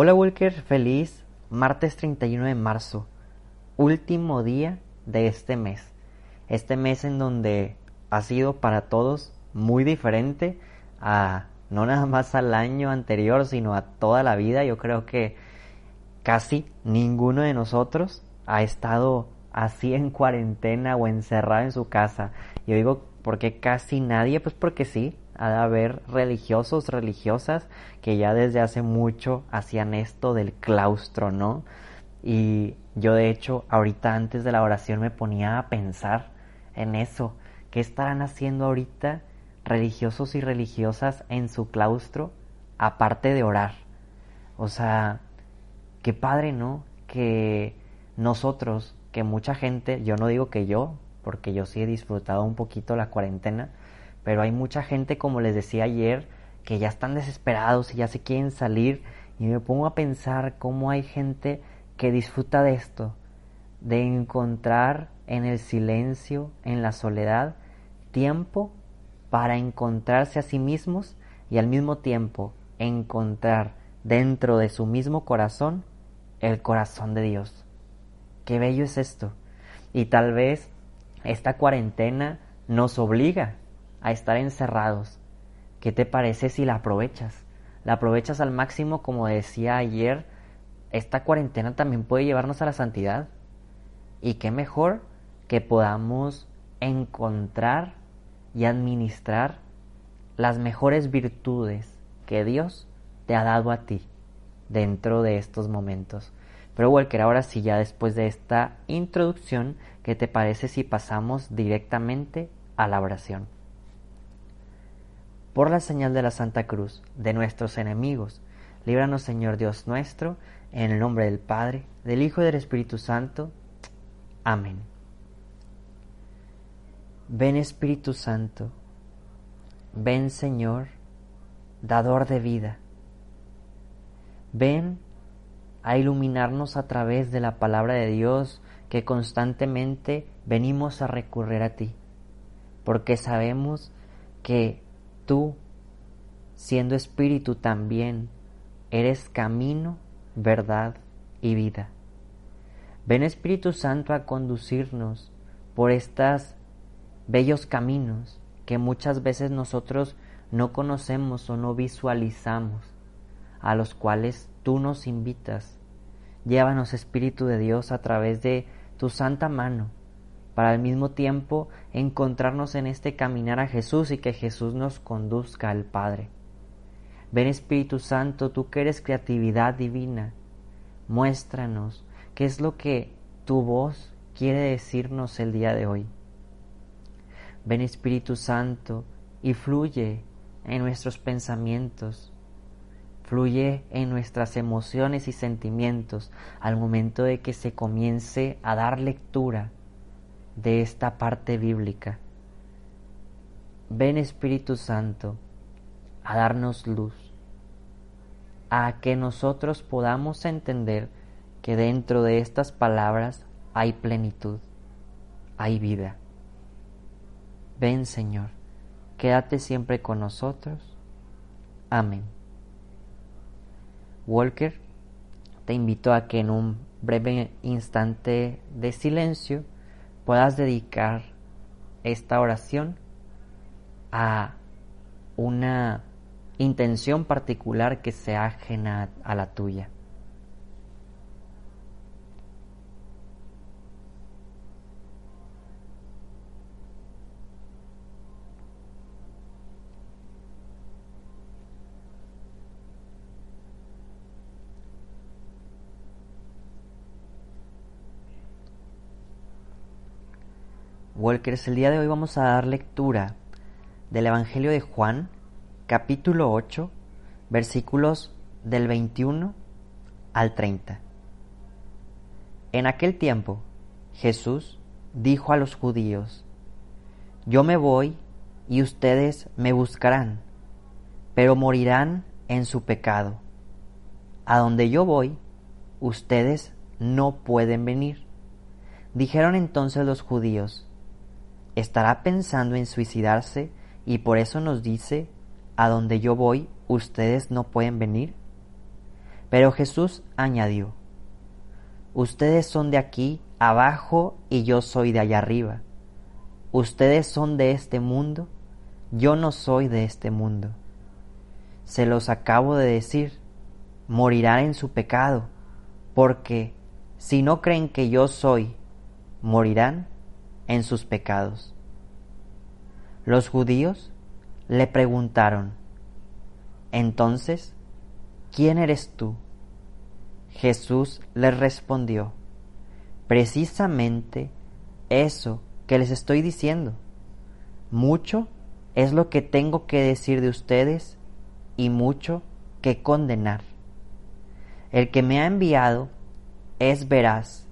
Hola Walker, feliz martes 31 de marzo, último día de este mes. Este mes en donde ha sido para todos muy diferente a no nada más al año anterior, sino a toda la vida. Yo creo que casi ninguno de nosotros ha estado así en cuarentena o encerrado en su casa. Yo digo, ¿por qué casi nadie? Pues porque sí, ha de haber religiosos, religiosas que ya desde hace mucho hacían esto del claustro, ¿no? Y yo de hecho ahorita antes de la oración me ponía a pensar en eso. ¿Qué estarán haciendo ahorita religiosos y religiosas en su claustro aparte de orar? O sea, qué padre, ¿no? Que nosotros, que mucha gente, yo no digo que yo, porque yo sí he disfrutado un poquito la cuarentena, pero hay mucha gente, como les decía ayer, que ya están desesperados y ya se quieren salir. Y me pongo a pensar cómo hay gente que disfruta de esto, de encontrar en el silencio, en la soledad, tiempo para encontrarse a sí mismos y al mismo tiempo encontrar dentro de su mismo corazón el corazón de Dios. Qué bello es esto. Y tal vez esta cuarentena nos obliga a estar encerrados. ¿Qué te parece si la aprovechas? La aprovechas al máximo, como decía ayer, esta cuarentena también puede llevarnos a la santidad. Y qué mejor que podamos encontrar y administrar las mejores virtudes que Dios te ha dado a ti dentro de estos momentos. Pero Walker, ahora sí, ya después de esta introducción, ¿qué te parece si pasamos directamente a la oración? Por la señal de la Santa Cruz de nuestros enemigos. Líbranos, Señor Dios nuestro, en el nombre del Padre, del Hijo y del Espíritu Santo. Amén. Ven Espíritu Santo, ven Señor, dador de vida. Ven a iluminarnos a través de la palabra de Dios que constantemente venimos a recurrir a ti, porque sabemos que tú, siendo espíritu también, eres camino, verdad y vida. Ven Espíritu Santo a conducirnos por estos bellos caminos que muchas veces nosotros no conocemos o no visualizamos, a los cuales tú nos invitas. Llévanos, Espíritu de Dios, a través de tu santa mano, para al mismo tiempo encontrarnos en este caminar a Jesús y que Jesús nos conduzca al Padre. Ven Espíritu Santo, tú que eres creatividad divina, muéstranos qué es lo que tu voz quiere decirnos el día de hoy. Ven Espíritu Santo y fluye en nuestros pensamientos, fluye en nuestras emociones y sentimientos al momento de que se comience a dar lectura de esta parte bíblica. Ven Espíritu Santo a darnos luz, a que nosotros podamos entender que dentro de estas palabras hay plenitud, hay vida. Ven Señor, quédate siempre con nosotros. Amén. Walker, te invito a que en un breve instante de silencio puedas dedicar esta oración a una intención particular que sea ajena a la tuya. Walkers, el día de hoy vamos a dar lectura del Evangelio de Juan, capítulo 8, versículos del 21 al 30. En aquel tiempo, Jesús dijo a los judíos, Yo me voy y ustedes me buscarán, pero morirán en su pecado. A donde yo voy, ustedes no pueden venir. Dijeron entonces los judíos, estará pensando en suicidarse y por eso nos dice, a donde yo voy, ustedes no pueden venir. Pero Jesús añadió, Ustedes son de aquí abajo y yo soy de allá arriba. Ustedes son de este mundo, yo no soy de este mundo. Se los acabo de decir, morirán en su pecado, porque si no creen que yo soy, morirán en sus pecados. Los judíos le preguntaron, entonces, ¿quién eres tú? Jesús les respondió, precisamente eso que les estoy diciendo. Mucho es lo que tengo que decir de ustedes y mucho que condenar. El que me ha enviado es veraz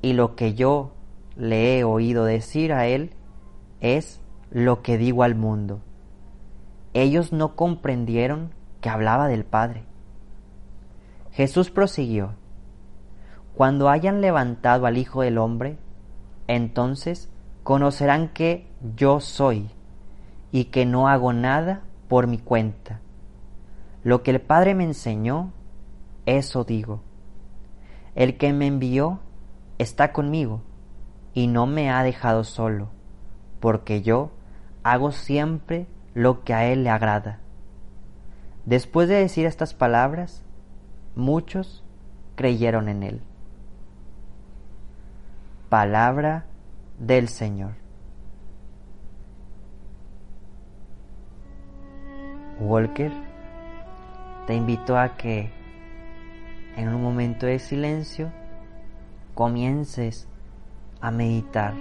y lo que yo le he oído decir a él es lo que digo al mundo. Ellos no comprendieron que hablaba del Padre. Jesús prosiguió, Cuando hayan levantado al Hijo del Hombre, entonces conocerán que yo soy y que no hago nada por mi cuenta. Lo que el Padre me enseñó, eso digo. El que me envió está conmigo y no me ha dejado solo, porque yo hago siempre lo que a Él le agrada. Después de decir estas palabras, muchos creyeron en Él. Palabra del Señor. Walker, te invito a que en un momento de silencio comiences a meditar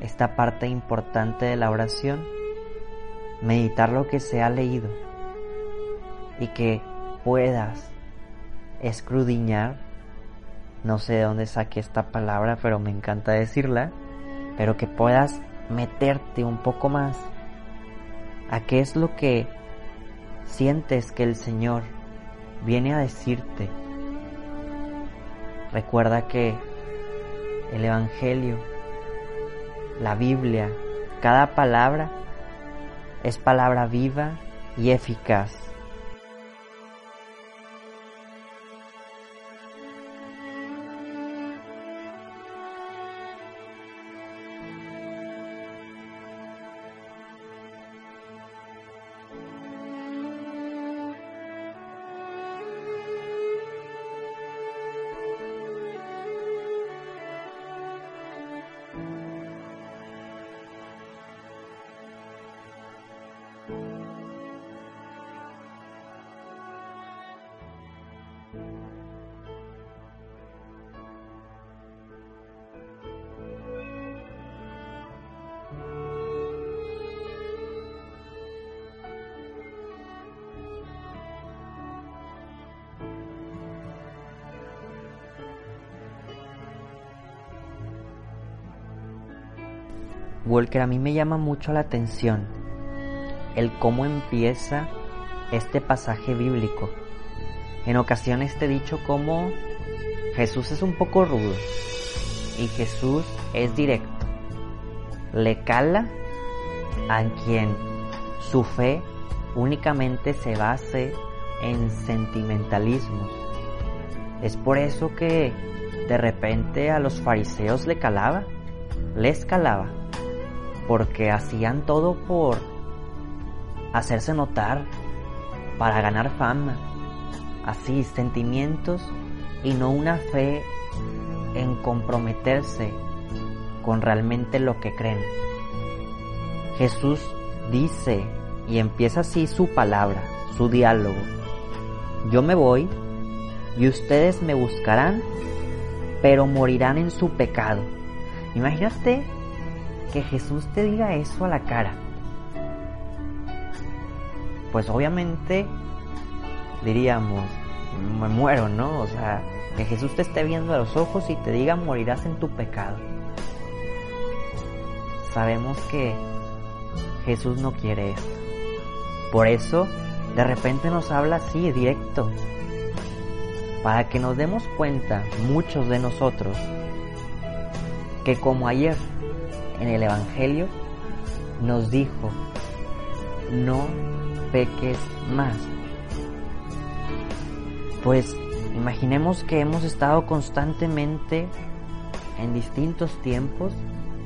esta parte importante de la oración, meditar lo que se ha leído y que puedas escrudiñar, no sé de dónde saqué esta palabra, pero me encanta decirla, pero que puedas meterte un poco más a qué es lo que sientes que el Señor viene a decirte. Recuerda que el Evangelio, la Biblia, cada palabra es palabra viva y eficaz. Walker, a mí me llama mucho la atención el cómo empieza este pasaje bíblico. En ocasiones te he dicho cómo Jesús es un poco rudo y Jesús es directo. Le cala a quien su fe únicamente se base en sentimentalismos. Es por eso que de repente a los fariseos le calaba, les calaba porque hacían todo por hacerse notar, para ganar fama, así sentimientos y no una fe en comprometerse con realmente lo que creen. Jesús dice y empieza así su palabra, su diálogo. Yo me voy y ustedes me buscarán, pero morirán en su pecado. Imagínate que Jesús te diga eso a la cara, pues obviamente diríamos, me muero, ¿no? O sea, que Jesús te esté viendo a los ojos y te diga morirás en tu pecado. Sabemos que Jesús no quiere esto. Por eso, de repente nos habla así, directo. Para que nos demos cuenta, muchos de nosotros, que como ayer en el Evangelio nos dijo, no peques más. Pues imaginemos que hemos estado constantemente en distintos tiempos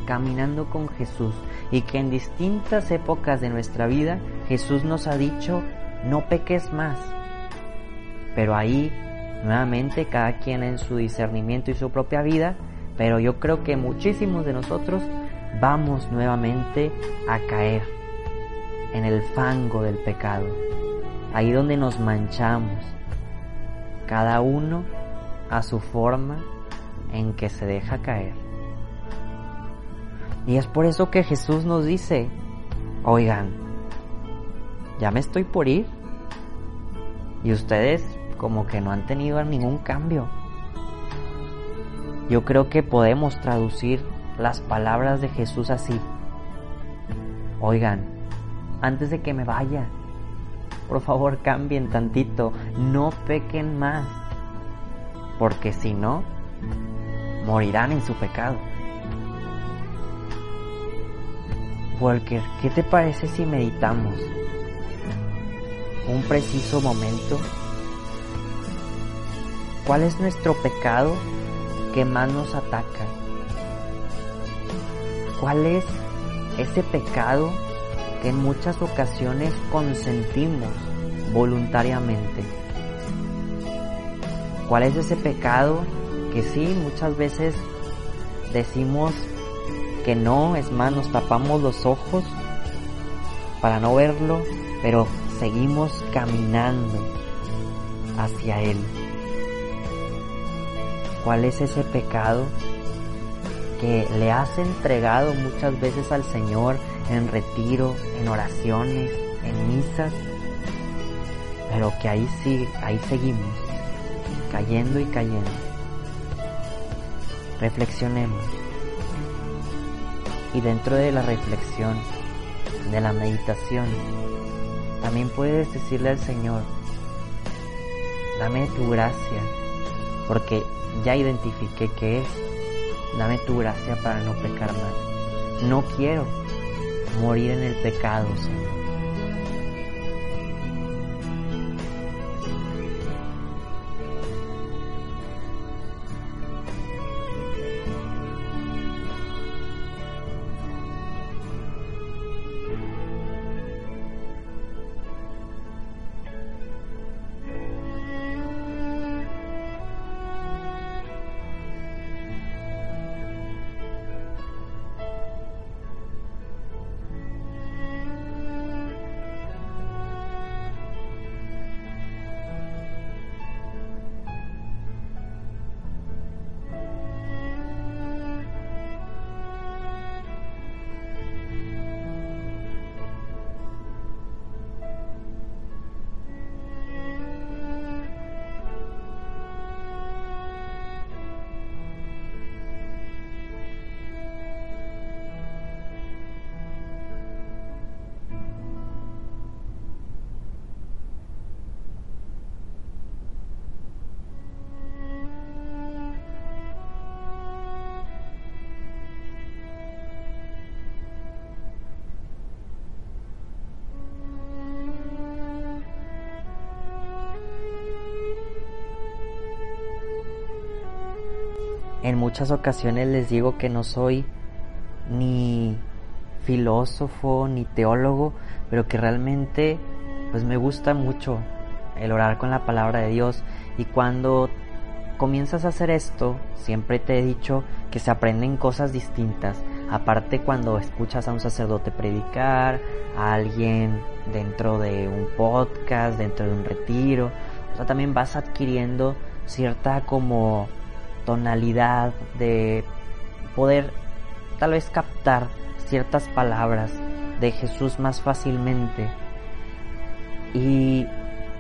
caminando con Jesús y que en distintas épocas de nuestra vida Jesús nos ha dicho no peques más. Pero ahí, nuevamente, cada quien en su discernimiento y su propia vida, pero yo creo que muchísimos de nosotros vamos nuevamente a caer en el fango del pecado, ahí donde nos manchamos, cada uno a su forma en que se deja caer. Y es por eso que Jesús nos dice, oigan, ya me estoy por ir. Y ustedes como que no han tenido ningún cambio. Yo creo que podemos traducir las palabras de Jesús así. Oigan, antes de que me vaya, por favor cambien tantito, no pequen más, porque si no, morirán en su pecado. Walker, ¿qué te parece si meditamos un preciso momento? ¿Cuál es nuestro pecado que más nos ataca? ¿Cuál es ese pecado que en muchas ocasiones consentimos voluntariamente? ¿Cuál es ese pecado que sí, muchas veces decimos que no, es más, nos tapamos los ojos para no verlo, pero seguimos caminando hacia Él. ¿Cuál es ese pecado que le has entregado muchas veces al Señor en retiro, en oraciones, en misas? Pero que ahí ahí seguimos, cayendo y cayendo. Reflexionemos y dentro de la reflexión, de la meditación, también puedes decirle al Señor, dame tu gracia, porque ya identifiqué que es, dame tu gracia para no pecar más. No quiero morir en el pecado, Señor. En muchas ocasiones les digo que no soy ni filósofo ni teólogo, pero que realmente pues me gusta mucho el orar con la palabra de Dios y cuando comienzas a hacer esto, siempre te he dicho que se aprenden cosas distintas. Aparte cuando escuchas a un sacerdote predicar, a alguien dentro de un podcast, dentro de un retiro, o sea, también vas adquiriendo cierta como tonalidad, de poder tal vez captar ciertas palabras de Jesús más fácilmente. Y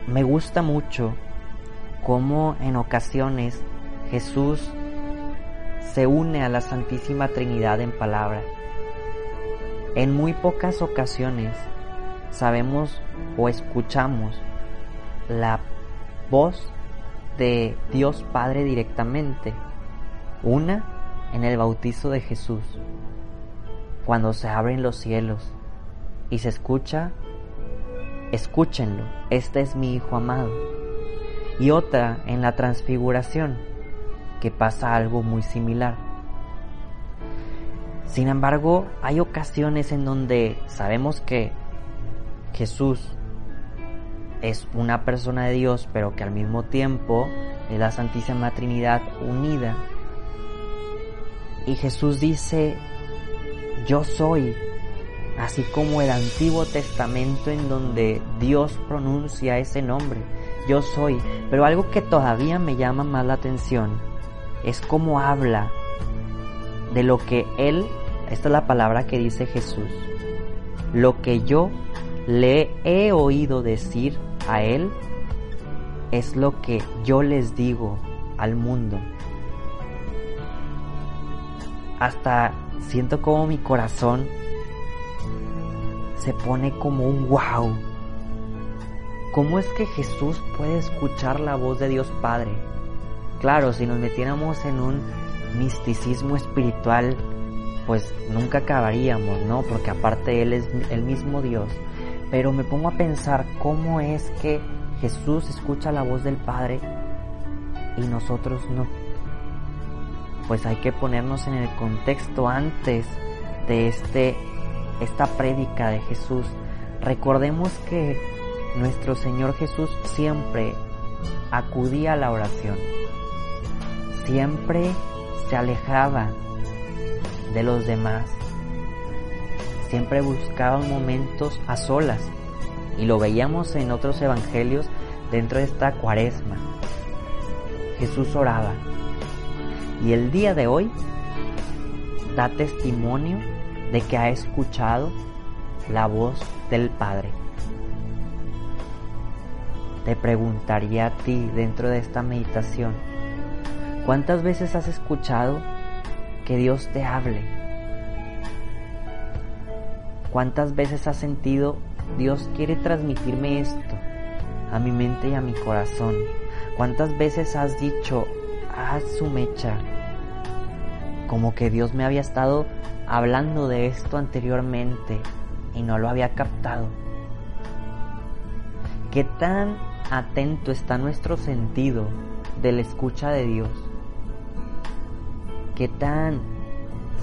me gusta mucho cómo en ocasiones Jesús se une a la Santísima Trinidad en palabra. En muy pocas ocasiones sabemos o escuchamos la voz de Dios Padre directamente. Una en el bautizo de Jesús, cuando se abren los cielos y se escucha, escúchenlo, este es mi Hijo amado. y otra en la transfiguración, que pasa algo muy similar. Sin embargo, hay ocasiones en donde sabemos que Jesús es una persona de Dios, pero que al mismo tiempo es la Santísima Trinidad unida. Y Jesús dice, yo soy, así como el Antiguo Testamento en donde Dios pronuncia ese nombre, yo soy. Pero algo que todavía me llama más la atención es cómo habla de lo que Él, esta es la palabra que dice Jesús, lo que yo le he oído decir a Él es lo que yo les digo al mundo. Hasta siento como mi corazón se pone como un wow. ¿Cómo es que Jesús puede escuchar la voz de Dios Padre? Claro, si nos metiéramos en un misticismo espiritual, pues nunca acabaríamos, ¿no? Porque aparte Él es el mismo Dios. Pero me pongo a pensar cómo es que Jesús escucha la voz del Padre y nosotros no. Pues hay que ponernos en el contexto antes de este esta prédica de Jesús. Recordemos que nuestro Señor Jesús siempre acudía a la oración. Siempre se alejaba de los demás. Siempre buscaba momentos a solas y lo veíamos en otros evangelios dentro de esta cuaresma. Jesús oraba y el día de hoy da testimonio de que ha escuchado la voz del Padre. Te preguntaría a ti dentro de esta meditación, ¿cuántas veces has escuchado que Dios te hable? ¿Cuántas veces has sentido Dios quiere transmitirme esto a mi mente y a mi corazón. ¿Cuántas veces has dicho, haz su mecha? Como que Dios me había estado hablando de esto anteriormente y no lo había captado. ¿Qué tan atento está nuestro sentido de la escucha de Dios? ¿Qué tan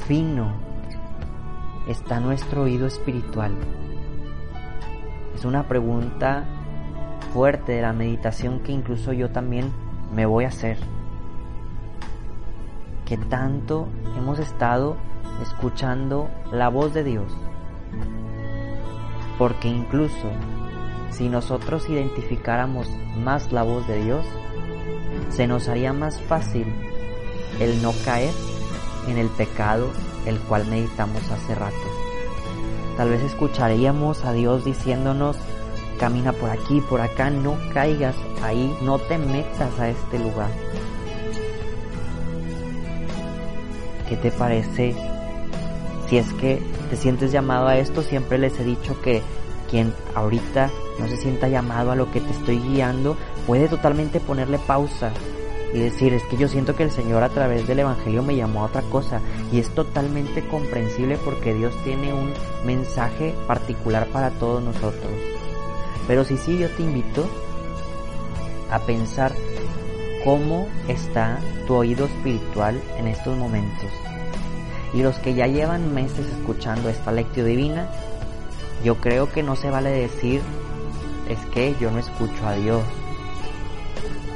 fino está nuestro oído espiritual? Es una pregunta fuerte de la meditación que incluso yo también me voy a hacer. ¿Qué tanto hemos estado escuchando la voz de Dios? Porque incluso si nosotros identificáramos más la voz de Dios, se nos haría más fácil el no caer en el pecado el cual meditamos hace rato. Tal vez escucharíamos a Dios diciéndonos, camina por aquí, por acá, no caigas ahí, no te metas a este lugar. ¿Qué te parece? Si es que te sientes llamado a esto, siempre les he dicho que quien ahorita no se sienta llamado a lo que te estoy guiando, puede totalmente ponerle pausa y decir, es que yo siento que el Señor a través del Evangelio me llamó a otra cosa y es totalmente comprensible porque Dios tiene un mensaje particular para todos nosotros. Pero si sí, yo te invito a pensar cómo está tu oído espiritual en estos momentos. Y los que ya llevan meses escuchando esta lectio divina, yo creo que no se vale decir es que yo no escucho a Dios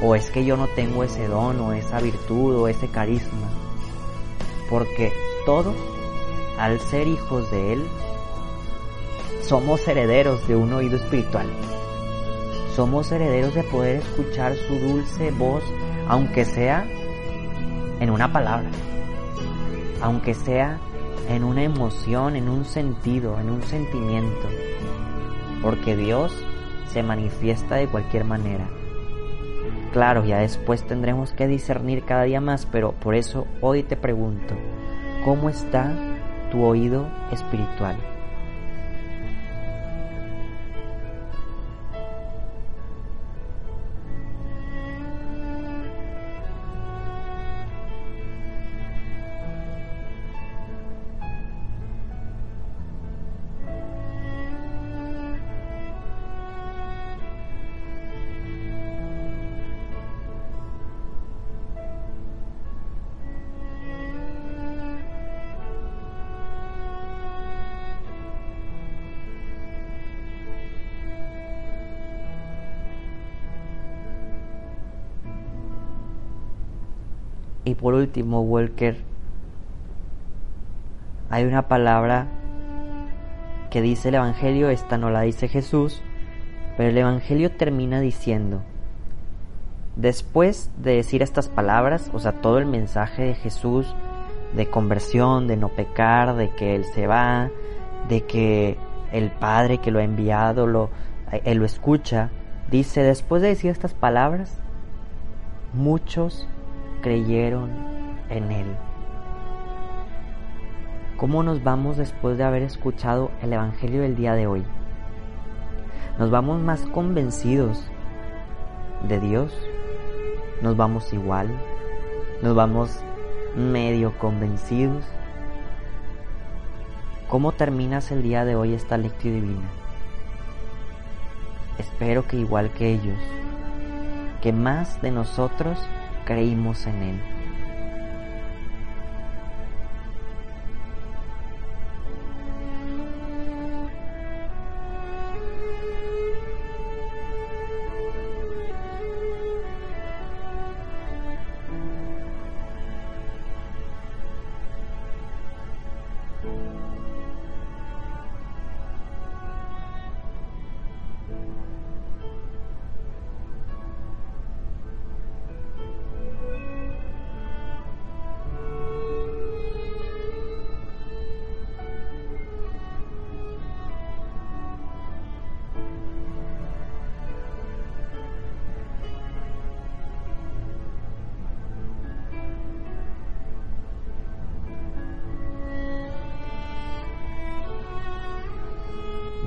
o es que yo no tengo ese don o esa virtud o ese carisma. Porque todos, al ser hijos de Él, somos herederos de un oído espiritual. Somos herederos de poder escuchar su dulce voz, aunque sea en una palabra, aunque sea en una emoción, en un sentido, en un sentimiento. Porque Dios se manifiesta de cualquier manera. Claro, ya después tendremos que discernir cada día más, pero por eso hoy te pregunto, ¿cómo está tu oído espiritual? Y por último, Walker, hay una palabra que dice el Evangelio, esta no la dice Jesús, pero el Evangelio termina diciendo, después de decir estas palabras, o sea, todo el mensaje de Jesús de conversión, de no pecar, de que Él se va, de que el Padre que lo ha enviado lo, Él lo escucha, dice, después de decir estas palabras, muchos creyeron en Él. ¿Cómo nos vamos después de haber escuchado el Evangelio del día de hoy? ¿Nos vamos más convencidos de Dios? ¿Nos vamos igual? ¿Nos vamos medio convencidos? ¿Cómo terminas el día de hoy esta lectura divina? Espero que igual que ellos, que más de nosotros creímos en Él.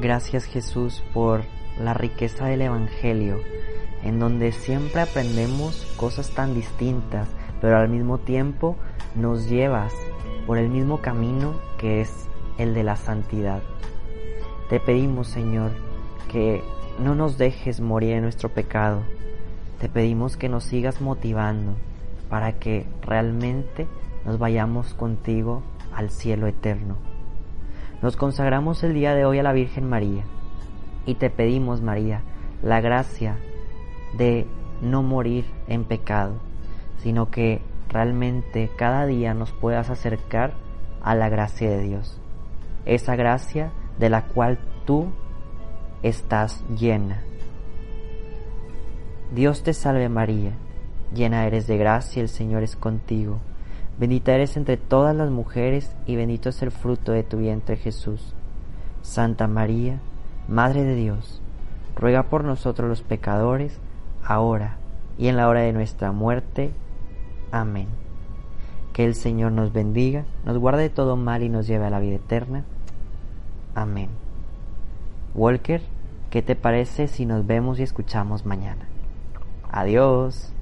Gracias Jesús por la riqueza del Evangelio, en donde siempre aprendemos cosas tan distintas, pero al mismo tiempo nos llevas por el mismo camino que es el de la santidad. Te pedimos, Señor, que no nos dejes morir en nuestro pecado. Te pedimos que nos sigas motivando para que realmente nos vayamos contigo al cielo eterno. Nos consagramos el día de hoy a la Virgen María y te pedimos, María, la gracia de no morir en pecado, sino que realmente cada día nos puedas acercar a la gracia de Dios. Esa gracia de la cual tú estás llena. Dios te salve María, llena eres de gracia, el Señor es contigo Bendita eres entre todas las mujeres y bendito es el fruto de tu vientre Jesús. Santa María, Madre de Dios, ruega por nosotros los pecadores, ahora y en la hora de nuestra muerte. Amén. Que el Señor nos bendiga, nos guarde de todo mal y nos lleve a la vida eterna. Amén. Walker, ¿qué te parece si nos vemos y escuchamos mañana? Adiós.